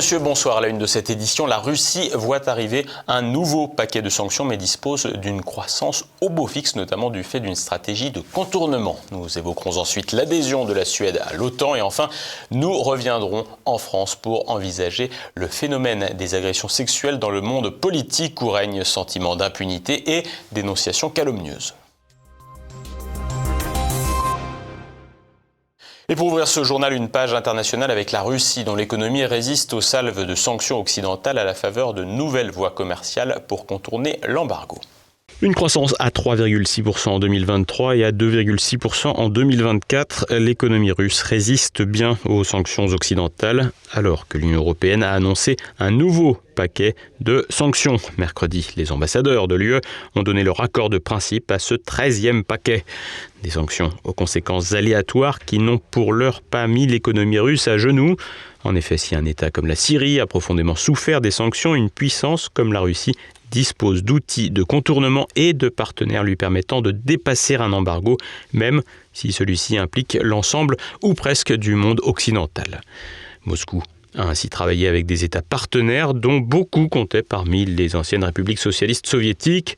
monsieur, bonsoir. À la une de cette édition, la Russie voit arriver un nouveau paquet de sanctions, mais dispose d'une croissance au beau fixe, notamment du fait d'une stratégie de contournement. Nous évoquerons ensuite l'adhésion de la Suède à l'OTAN et enfin, nous reviendrons en France pour envisager le phénomène des agressions sexuelles dans le monde politique où règne sentiment d'impunité et dénonciation calomnieuse. Et pour ouvrir ce journal, une page internationale avec la Russie, dont l'économie résiste aux salves de sanctions occidentales à la faveur de nouvelles voies commerciales pour contourner l'embargo. Une croissance à 3,6% en 2023 et à 2,6% en 2024. L'économie russe résiste bien aux sanctions occidentales alors que l'Union européenne a annoncé un nouveau paquet de sanctions. Mercredi, les ambassadeurs de l'UE ont donné leur accord de principe à ce 13e paquet. Des sanctions aux conséquences aléatoires qui n'ont pour l'heure pas mis l'économie russe à genoux. En effet, si un État comme la Syrie a profondément souffert des sanctions, une puissance comme la Russie dispose d'outils de contournement et de partenaires lui permettant de dépasser un embargo, même si celui-ci implique l'ensemble ou presque du monde occidental. Moscou a ainsi travaillé avec des États partenaires dont beaucoup comptaient parmi les anciennes républiques socialistes soviétiques.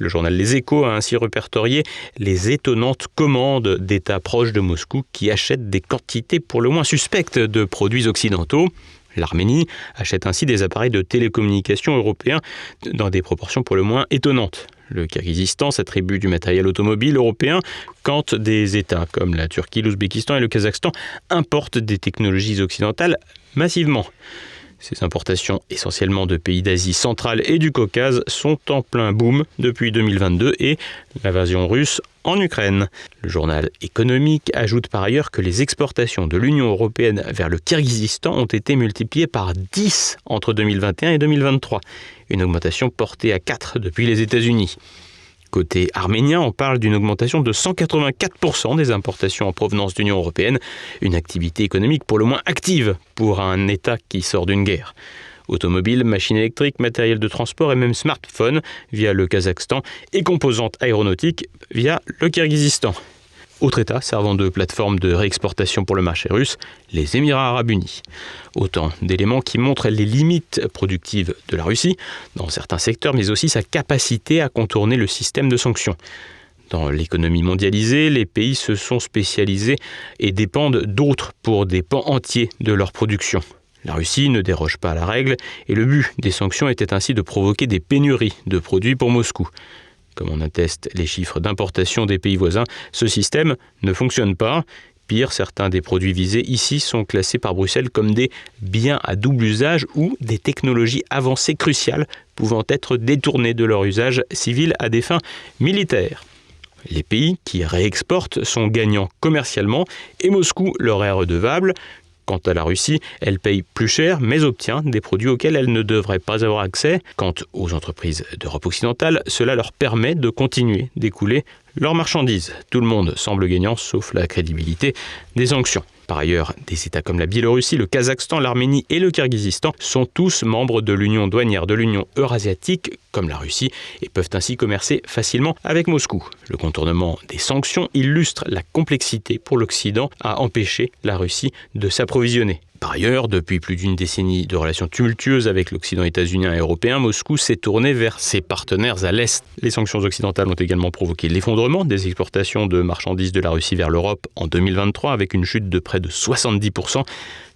Le journal Les Échos a ainsi répertorié les étonnantes commandes d'États proches de Moscou qui achètent des quantités pour le moins suspectes de produits occidentaux. L'Arménie achète ainsi des appareils de télécommunication européens dans des proportions pour le moins étonnantes. Le Kyrgyzstan s'attribue du matériel automobile européen quand des États comme la Turquie, l'Ouzbékistan et le Kazakhstan importent des technologies occidentales massivement. Ces importations, essentiellement de pays d'Asie centrale et du Caucase, sont en plein boom depuis 2022 et l'invasion russe en Ukraine. Le journal économique ajoute par ailleurs que les exportations de l'Union européenne vers le Kyrgyzstan ont été multipliées par 10 entre 2021 et 2023, une augmentation portée à 4 depuis les États-Unis. Côté arménien, on parle d'une augmentation de 184% des importations en provenance d'Union européenne, une activité économique pour le moins active pour un État qui sort d'une guerre. Automobiles, machines électriques, matériel de transport et même smartphones via le Kazakhstan et composantes aéronautiques via le Kyrgyzstan. Autre État servant de plateforme de réexportation pour le marché russe, les Émirats arabes unis. Autant d'éléments qui montrent les limites productives de la Russie dans certains secteurs, mais aussi sa capacité à contourner le système de sanctions. Dans l'économie mondialisée, les pays se sont spécialisés et dépendent d'autres pour des pans entiers de leur production. La Russie ne déroge pas à la règle et le but des sanctions était ainsi de provoquer des pénuries de produits pour Moscou. Comme on atteste les chiffres d'importation des pays voisins, ce système ne fonctionne pas. Pire, certains des produits visés ici sont classés par Bruxelles comme des biens à double usage ou des technologies avancées cruciales pouvant être détournées de leur usage civil à des fins militaires. Les pays qui réexportent sont gagnants commercialement et Moscou leur est redevable. Quant à la Russie, elle paye plus cher mais obtient des produits auxquels elle ne devrait pas avoir accès. Quant aux entreprises d'Europe occidentale, cela leur permet de continuer d'écouler leurs marchandises. Tout le monde semble gagnant sauf la crédibilité des sanctions. Par ailleurs, des États comme la Biélorussie, le Kazakhstan, l'Arménie et le Kyrgyzstan sont tous membres de l'Union douanière de l'Union eurasiatique, comme la Russie, et peuvent ainsi commercer facilement avec Moscou. Le contournement des sanctions illustre la complexité pour l'Occident à empêcher la Russie de s'approvisionner. Par ailleurs, depuis plus d'une décennie de relations tumultueuses avec l'Occident états-unien et européen, Moscou s'est tourné vers ses partenaires à l'Est. Les sanctions occidentales ont également provoqué l'effondrement des exportations de marchandises de la Russie vers l'Europe en 2023 avec une chute de près de 70%,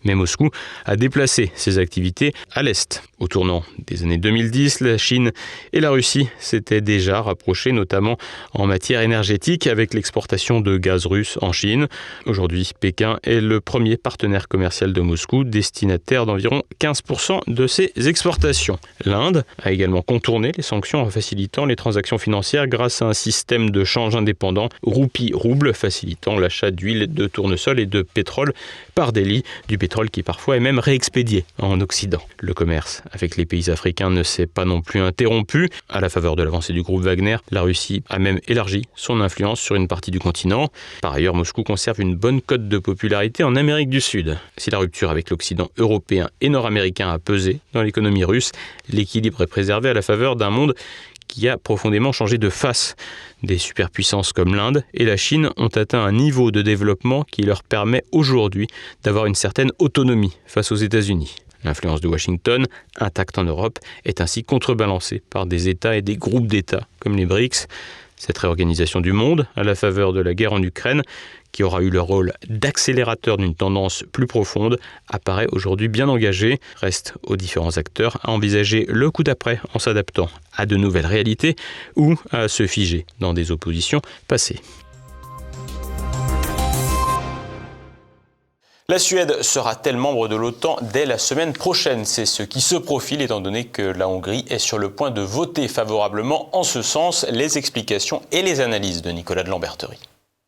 mais Moscou a déplacé ses activités à l'Est. Au tournant des années 2010, la Chine et la Russie s'étaient déjà rapprochées, notamment en matière énergétique, avec l'exportation de gaz russe en Chine. Aujourd'hui, Pékin est le premier partenaire commercial de Moscou, destinataire d'environ 15% de ses exportations. L'Inde a également contourné les sanctions en facilitant les transactions financières grâce à un système de change indépendant, roupie-rouble, facilitant l'achat d'huile de tournesol et de pétrole par délit du pétrole qui parfois est même réexpédié en Occident. Le commerce avec les pays africains ne s'est pas non plus interrompu. À la faveur de l'avancée du groupe Wagner, la Russie a même élargi son influence sur une partie du continent. Par ailleurs, Moscou conserve une bonne cote de popularité en Amérique du Sud. Si la rupture avec l'Occident européen et nord-américain a pesé dans l'économie russe, l'équilibre est préservé à la faveur d'un monde qui a profondément changé de face. Des superpuissances comme l'Inde et la Chine ont atteint un niveau de développement qui leur permet aujourd'hui d'avoir une certaine autonomie face aux États-Unis. L'influence de Washington, intacte en Europe, est ainsi contrebalancée par des États et des groupes d'États comme les BRICS. Cette réorganisation du monde, à la faveur de la guerre en Ukraine, qui aura eu le rôle d'accélérateur d'une tendance plus profonde, apparaît aujourd'hui bien engagée. Reste aux différents acteurs à envisager le coup d'après en s'adaptant à de nouvelles réalités ou à se figer dans des oppositions passées. La Suède sera-t-elle membre de l'OTAN dès la semaine prochaine C'est ce qui se profile étant donné que la Hongrie est sur le point de voter favorablement en ce sens. Les explications et les analyses de Nicolas de Lamberterie.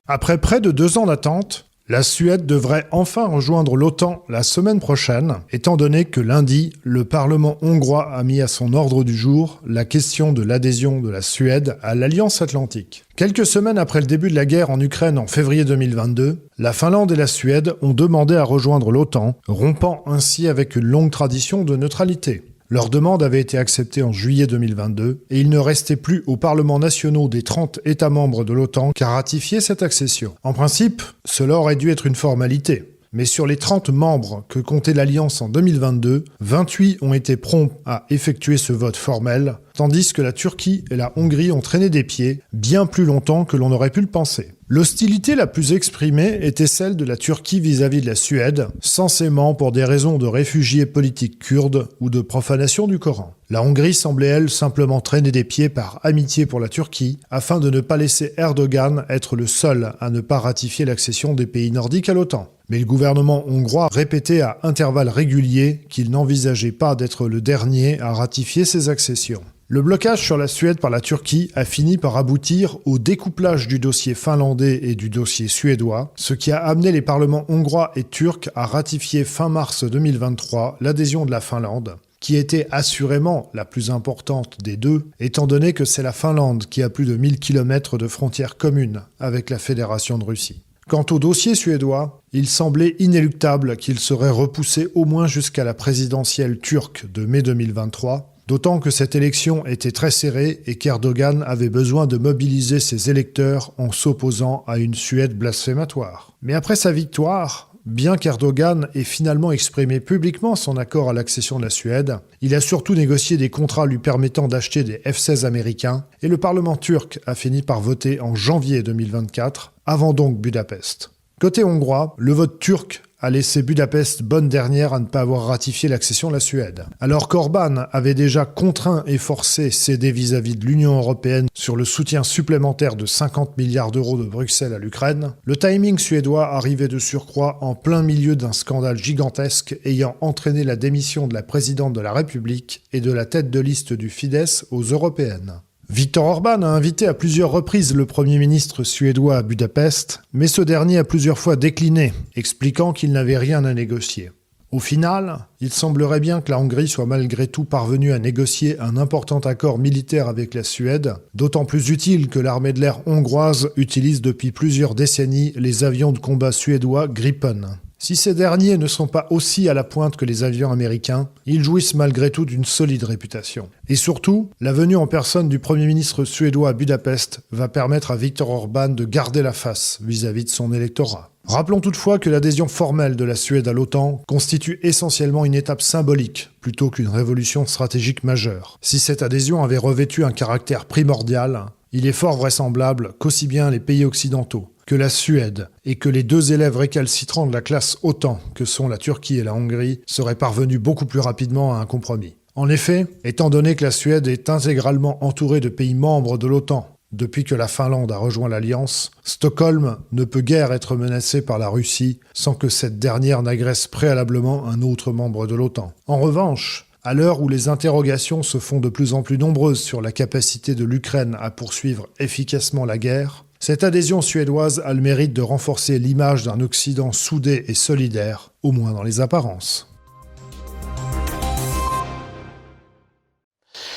Après près de deux ans d'attente, la Suède devrait enfin rejoindre l'OTAN la semaine prochaine, étant donné que lundi, le Parlement hongrois a mis à son ordre du jour la question de l'adhésion de la Suède à l'Alliance atlantique. Quelques semaines après le début de la guerre en Ukraine en février 2022, la Finlande et la Suède ont demandé à rejoindre l'OTAN, rompant ainsi avec une longue tradition de neutralité. Leur demande avait été acceptée en juillet 2022 et il ne restait plus aux parlements nationaux des 30 États membres de l'OTAN qu'à ratifier cette accession. En principe, cela aurait dû être une formalité. Mais sur les 30 membres que comptait l'Alliance en 2022, 28 ont été prompts à effectuer ce vote formel, tandis que la Turquie et la Hongrie ont traîné des pieds bien plus longtemps que l'on aurait pu le penser. L'hostilité la plus exprimée était celle de la Turquie vis-à-vis de la Suède, censément pour des raisons de réfugiés politiques kurdes ou de profanation du Coran. La Hongrie semblait, elle, simplement traîner des pieds par amitié pour la Turquie, afin de ne pas laisser Erdogan être le seul à ne pas ratifier l'accession des pays nordiques à l'OTAN. Mais le gouvernement hongrois répétait à intervalles réguliers qu'il n'envisageait pas d'être le dernier à ratifier ces accessions. Le blocage sur la Suède par la Turquie a fini par aboutir au découplage du dossier finlandais et du dossier suédois, ce qui a amené les parlements hongrois et turcs à ratifier fin mars 2023 l'adhésion de la Finlande, qui était assurément la plus importante des deux, étant donné que c'est la Finlande qui a plus de 1000 km de frontières communes avec la Fédération de Russie. Quant au dossier suédois, il semblait inéluctable qu'il serait repoussé au moins jusqu'à la présidentielle turque de mai 2023, D'autant que cette élection était très serrée et qu'Erdogan avait besoin de mobiliser ses électeurs en s'opposant à une Suède blasphématoire. Mais après sa victoire, bien qu'Erdogan ait finalement exprimé publiquement son accord à l'accession de la Suède, il a surtout négocié des contrats lui permettant d'acheter des F-16 américains et le Parlement turc a fini par voter en janvier 2024, avant donc Budapest. Côté hongrois, le vote turc a laissé Budapest bonne dernière à ne pas avoir ratifié l'accession de la Suède. Alors qu'Orban avait déjà contraint et forcé céder vis-à-vis de l'Union européenne sur le soutien supplémentaire de 50 milliards d'euros de Bruxelles à l'Ukraine, le timing suédois arrivait de surcroît en plein milieu d'un scandale gigantesque ayant entraîné la démission de la présidente de la République et de la tête de liste du Fidesz aux européennes. Victor Orban a invité à plusieurs reprises le Premier ministre suédois à Budapest, mais ce dernier a plusieurs fois décliné, expliquant qu'il n'avait rien à négocier. Au final, il semblerait bien que la Hongrie soit malgré tout parvenue à négocier un important accord militaire avec la Suède, d'autant plus utile que l'armée de l'air hongroise utilise depuis plusieurs décennies les avions de combat suédois Gripen. Si ces derniers ne sont pas aussi à la pointe que les avions américains, ils jouissent malgré tout d'une solide réputation. Et surtout, la venue en personne du Premier ministre suédois à Budapest va permettre à Viktor Orban de garder la face vis-à-vis de son électorat. Rappelons toutefois que l'adhésion formelle de la Suède à l'OTAN constitue essentiellement une étape symbolique plutôt qu'une révolution stratégique majeure. Si cette adhésion avait revêtu un caractère primordial, il est fort vraisemblable qu'aussi bien les pays occidentaux que la Suède et que les deux élèves récalcitrants de la classe OTAN, que sont la Turquie et la Hongrie, seraient parvenus beaucoup plus rapidement à un compromis. En effet, étant donné que la Suède est intégralement entourée de pays membres de l'OTAN depuis que la Finlande a rejoint l'Alliance, Stockholm ne peut guère être menacé par la Russie sans que cette dernière n'agresse préalablement un autre membre de l'OTAN. En revanche, à l'heure où les interrogations se font de plus en plus nombreuses sur la capacité de l'Ukraine à poursuivre efficacement la guerre, cette adhésion suédoise a le mérite de renforcer l'image d'un Occident soudé et solidaire, au moins dans les apparences.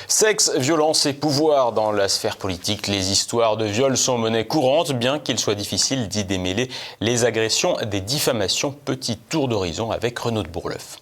Sexe, violence et pouvoir dans la sphère politique. Les histoires de viol sont monnaie courante, bien qu'il soit difficile d'y démêler les agressions des diffamations. Petit tour d'horizon avec Renaud de Bourleuf.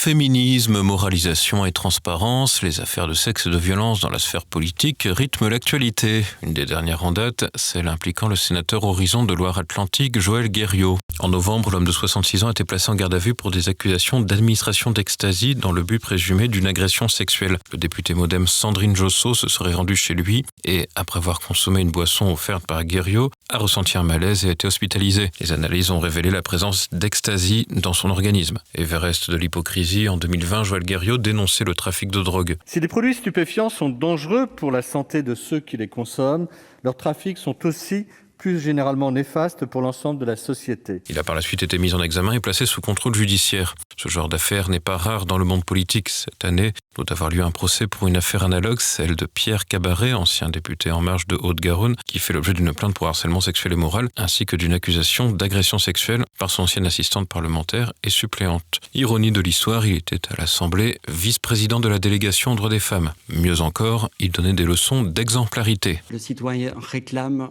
Féminisme, moralisation et transparence, les affaires de sexe et de violence dans la sphère politique rythment l'actualité. Une des dernières en date, celle impliquant le sénateur Horizon de Loire-Atlantique, Joël Guerriot. En novembre, l'homme de 66 ans a été placé en garde à vue pour des accusations d'administration d'ecstasy dans le but présumé d'une agression sexuelle. Le député modem Sandrine Josso se serait rendu chez lui et, après avoir consommé une boisson offerte par Guerriot, a ressenti un malaise et a été hospitalisé. Les analyses ont révélé la présence d'ecstasy dans son organisme. Everest de l'hypocrisie en 2020, Joël Guerriot dénonçait le trafic de drogue. Si les produits stupéfiants sont dangereux pour la santé de ceux qui les consomment, leurs trafics sont aussi plus généralement néfaste pour l'ensemble de la société. Il a par la suite été mis en examen et placé sous contrôle judiciaire. Ce genre d'affaire n'est pas rare dans le monde politique. Cette année, doit avoir lieu un procès pour une affaire analogue, celle de Pierre Cabaret, ancien député En Marche de Haute-Garonne, qui fait l'objet d'une plainte pour harcèlement sexuel et moral, ainsi que d'une accusation d'agression sexuelle par son ancienne assistante parlementaire et suppléante. Ironie de l'histoire, il était à l'Assemblée vice-président de la délégation aux droits des femmes. Mieux encore, il donnait des leçons d'exemplarité. Le citoyen réclame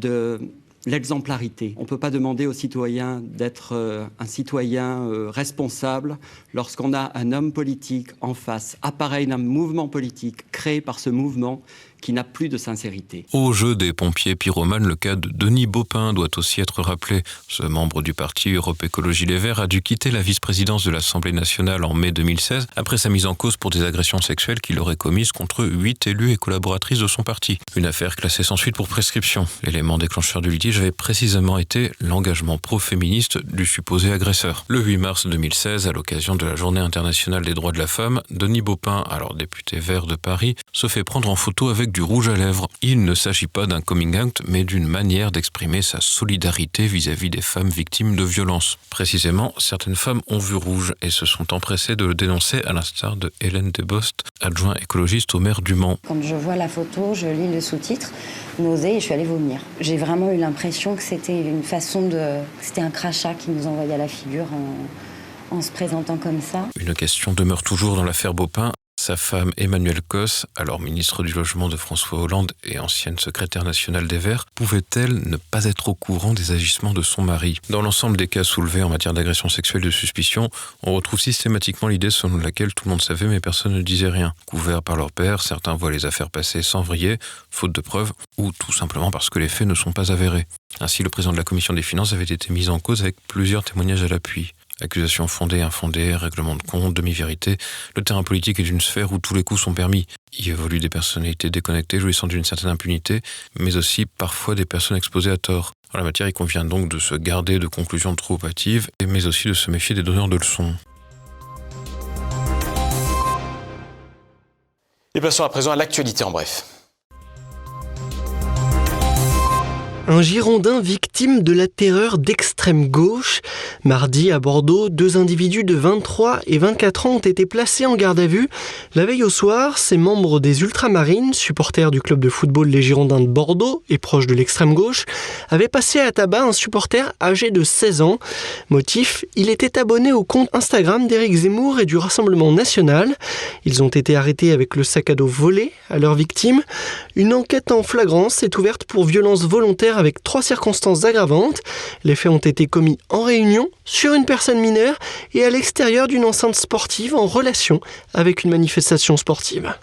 de l'exemplarité. On ne peut pas demander aux citoyens d'être euh, un citoyen euh, responsable lorsqu'on a un homme politique en face, appareil d'un mouvement politique créé par ce mouvement qui n'a plus de sincérité. Au jeu des pompiers pyromanes, le cas de Denis Baupin doit aussi être rappelé. Ce membre du parti Europe Écologie Les Verts a dû quitter la vice-présidence de l'Assemblée nationale en mai 2016 après sa mise en cause pour des agressions sexuelles qu'il aurait commises contre huit élus et collaboratrices de son parti. Une affaire classée sans suite pour prescription. L'élément déclencheur du litige avait précisément été l'engagement pro-féministe du supposé agresseur. Le 8 mars 2016, à l'occasion de la Journée internationale des droits de la femme, Denis Baupin, alors député vert de Paris, se fait prendre en photo avec du rouge à lèvres. Il ne s'agit pas d'un coming out, mais d'une manière d'exprimer sa solidarité vis-à-vis des femmes victimes de violences. Précisément, certaines femmes ont vu rouge et se sont empressées de le dénoncer, à l'instar de Hélène Debost, adjoint écologiste au maire du Mans. Quand je vois la photo, je lis le sous-titre, nausée, et je suis allée vomir. J'ai vraiment eu l'impression que c'était une façon de. C'était un crachat qui nous envoyait à la figure en, en se présentant comme ça. Une question demeure toujours dans l'affaire Baupin. Sa femme Emmanuelle Cos, alors ministre du Logement de François Hollande et ancienne secrétaire nationale des Verts, pouvait-elle ne pas être au courant des agissements de son mari? Dans l'ensemble des cas soulevés en matière d'agression sexuelle de suspicion, on retrouve systématiquement l'idée selon laquelle tout le monde savait mais personne ne disait rien. Couverts par leur père, certains voient les affaires passer sans vriller, faute de preuves, ou tout simplement parce que les faits ne sont pas avérés. Ainsi, le président de la commission des finances avait été mis en cause avec plusieurs témoignages à l'appui. Accusations fondées, infondées, règlement de compte, demi-vérité, le terrain politique est une sphère où tous les coups sont permis. Y évoluent des personnalités déconnectées, jouissant d'une certaine impunité, mais aussi parfois des personnes exposées à tort. En la matière, il convient donc de se garder de conclusions trop hâtives, mais aussi de se méfier des donneurs de leçons. Et passons à présent à l'actualité en bref. Un Girondin victime de la terreur d'extrême gauche. Mardi, à Bordeaux, deux individus de 23 et 24 ans ont été placés en garde à vue. La veille au soir, ces membres des Ultramarines, supporters du club de football Les Girondins de Bordeaux et proches de l'extrême gauche, avaient passé à tabac un supporter âgé de 16 ans. Motif, il était abonné au compte Instagram d'Éric Zemmour et du Rassemblement national. Ils ont été arrêtés avec le sac à dos volé à leur victime. Une enquête en flagrance est ouverte pour violence volontaire avec trois circonstances aggravantes. Les faits ont été commis en réunion, sur une personne mineure et à l'extérieur d'une enceinte sportive en relation avec une manifestation sportive.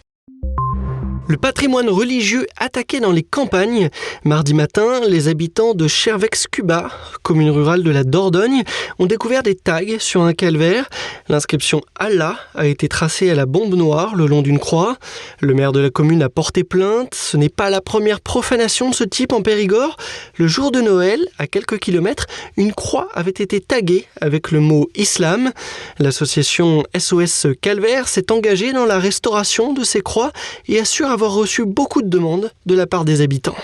Le patrimoine religieux attaqué dans les campagnes. Mardi matin, les habitants de Chervex-Cuba, commune rurale de la Dordogne, ont découvert des tags sur un calvaire. L'inscription Allah a été tracée à la bombe noire le long d'une croix. Le maire de la commune a porté plainte. Ce n'est pas la première profanation de ce type en Périgord. Le jour de Noël, à quelques kilomètres, une croix avait été taguée avec le mot islam. L'association SOS Calvaire s'est engagée dans la restauration de ces croix et assure avoir reçu beaucoup de demandes de la part des habitants.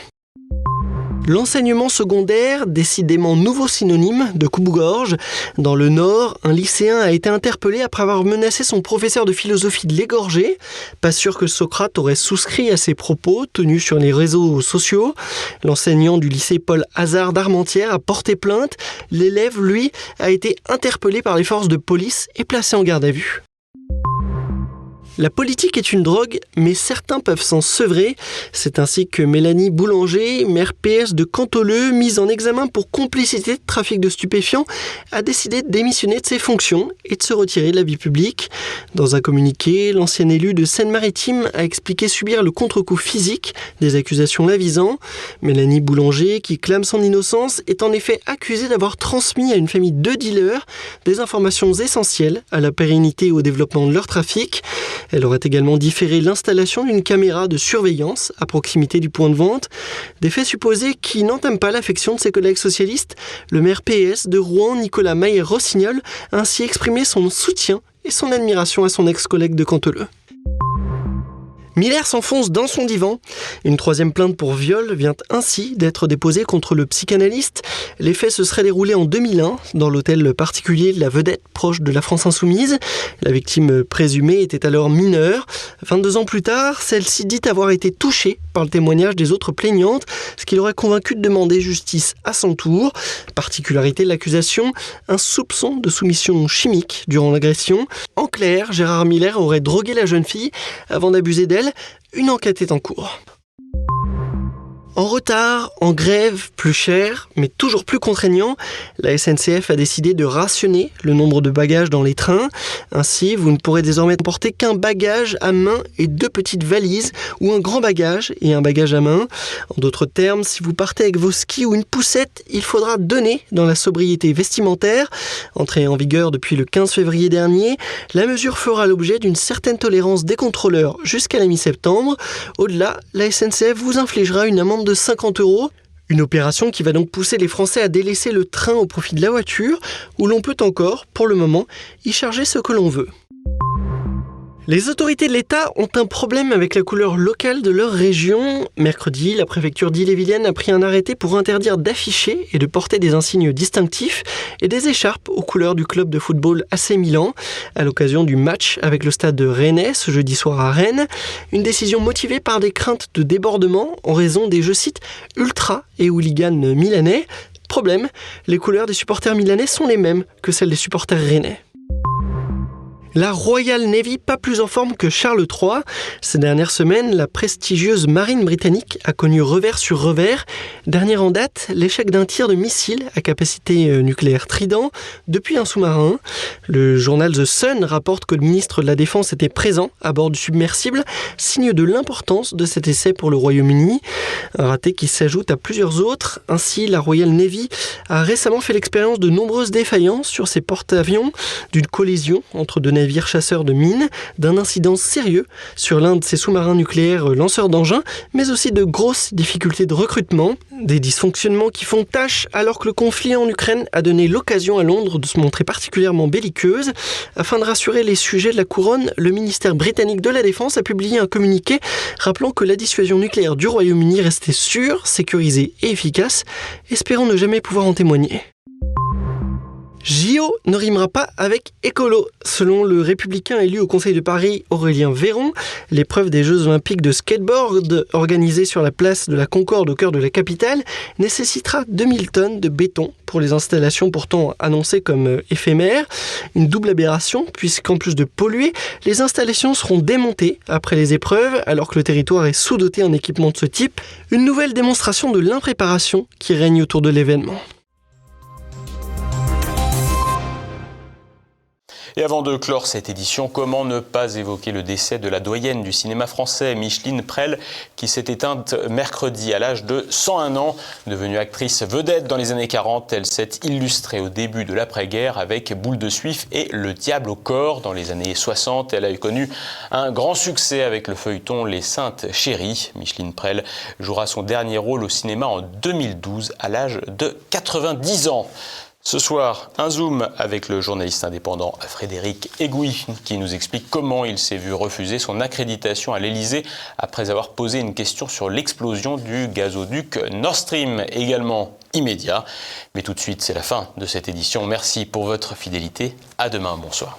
L'enseignement secondaire, décidément nouveau synonyme de coupe-gorge. Dans le Nord, un lycéen a été interpellé après avoir menacé son professeur de philosophie de l'égorger. Pas sûr que Socrate aurait souscrit à ses propos tenus sur les réseaux sociaux. L'enseignant du lycée Paul Hazard d'Armentières a porté plainte. L'élève, lui, a été interpellé par les forces de police et placé en garde à vue. La politique est une drogue, mais certains peuvent s'en sevrer. C'est ainsi que Mélanie Boulanger, maire PS de Cantoleux, mise en examen pour complicité de trafic de stupéfiants, a décidé de démissionner de ses fonctions et de se retirer de la vie publique. Dans un communiqué, l'ancien élu de Seine-Maritime a expliqué subir le contre-coup physique des accusations la visant. Mélanie Boulanger, qui clame son innocence, est en effet accusée d'avoir transmis à une famille de dealers des informations essentielles à la pérennité et au développement de leur trafic. Elle aurait également différé l'installation d'une caméra de surveillance à proximité du point de vente. Des faits supposés qui n'entament pas l'affection de ses collègues socialistes. Le maire PS de Rouen, Nicolas Maillet-Rossignol, a ainsi exprimé son soutien et son admiration à son ex-collègue de Canteleu. Miller s'enfonce dans son divan. Une troisième plainte pour viol vient ainsi d'être déposée contre le psychanalyste. Les faits se seraient déroulés en 2001 dans l'hôtel particulier La Vedette, proche de la France Insoumise. La victime présumée était alors mineure. 22 ans plus tard, celle-ci dit avoir été touchée par le témoignage des autres plaignantes, ce qui l'aurait convaincu de demander justice à son tour. Particularité de l'accusation, un soupçon de soumission chimique durant l'agression. En clair, Gérard Miller aurait drogué la jeune fille avant d'abuser d'elle une enquête est en cours. En retard, en grève, plus cher, mais toujours plus contraignant, la SNCF a décidé de rationner le nombre de bagages dans les trains. Ainsi, vous ne pourrez désormais porter qu'un bagage à main et deux petites valises, ou un grand bagage et un bagage à main. En d'autres termes, si vous partez avec vos skis ou une poussette, il faudra donner dans la sobriété vestimentaire. Entrée en vigueur depuis le 15 février dernier, la mesure fera l'objet d'une certaine tolérance des contrôleurs jusqu'à la mi-septembre. Au-delà, la SNCF vous infligera une amende de 50 euros. Une opération qui va donc pousser les Français à délaisser le train au profit de la voiture, où l'on peut encore, pour le moment, y charger ce que l'on veut. Les autorités de l'État ont un problème avec la couleur locale de leur région. Mercredi, la préfecture d'Ille-et-Vilaine a pris un arrêté pour interdire d'afficher et de porter des insignes distinctifs et des écharpes aux couleurs du club de football AC Milan à l'occasion du match avec le stade de Rennes ce jeudi soir à Rennes. Une décision motivée par des craintes de débordement en raison des, je cite, ultra et hooligans milanais. Problème, les couleurs des supporters milanais sont les mêmes que celles des supporters rennais. La Royal Navy, pas plus en forme que Charles III. Ces dernières semaines, la prestigieuse marine britannique a connu revers sur revers. Dernier en date, l'échec d'un tir de missile à capacité euh, nucléaire Trident depuis un sous-marin. Le journal The Sun rapporte que le ministre de la Défense était présent à bord du submersible, signe de l'importance de cet essai pour le Royaume-Uni. Un raté qui s'ajoute à plusieurs autres. Ainsi, la Royal Navy a récemment fait l'expérience de nombreuses défaillances sur ses porte-avions, d'une collision entre deux navires navire chasseur de mines, d'un incident sérieux sur l'un de ses sous-marins nucléaires lanceurs d'engins, mais aussi de grosses difficultés de recrutement, des dysfonctionnements qui font tâche alors que le conflit en Ukraine a donné l'occasion à Londres de se montrer particulièrement belliqueuse. Afin de rassurer les sujets de la couronne, le ministère britannique de la Défense a publié un communiqué rappelant que la dissuasion nucléaire du Royaume-Uni restait sûre, sécurisée et efficace. Espérons ne jamais pouvoir en témoigner. JO ne rimera pas avec écolo. Selon le républicain élu au Conseil de Paris, Aurélien Véron, l'épreuve des Jeux olympiques de skateboard organisée sur la place de la Concorde au cœur de la capitale nécessitera 2000 tonnes de béton pour les installations pourtant annoncées comme éphémères. Une double aberration puisqu'en plus de polluer, les installations seront démontées après les épreuves alors que le territoire est sous-doté en équipement de ce type. Une nouvelle démonstration de l'impréparation qui règne autour de l'événement. Et avant de clore cette édition, comment ne pas évoquer le décès de la doyenne du cinéma français, Micheline Prel, qui s'est éteinte mercredi à l'âge de 101 ans. Devenue actrice vedette dans les années 40, elle s'est illustrée au début de l'après-guerre avec Boule de Suif et Le Diable au corps. Dans les années 60, elle a eu connu un grand succès avec le feuilleton Les Saintes Chéries. Micheline Prel jouera son dernier rôle au cinéma en 2012 à l'âge de 90 ans. Ce soir, un zoom avec le journaliste indépendant Frédéric Egui qui nous explique comment il s'est vu refuser son accréditation à l'Elysée après avoir posé une question sur l'explosion du gazoduc Nord Stream, également immédiat. Mais tout de suite, c'est la fin de cette édition. Merci pour votre fidélité. À demain. Bonsoir.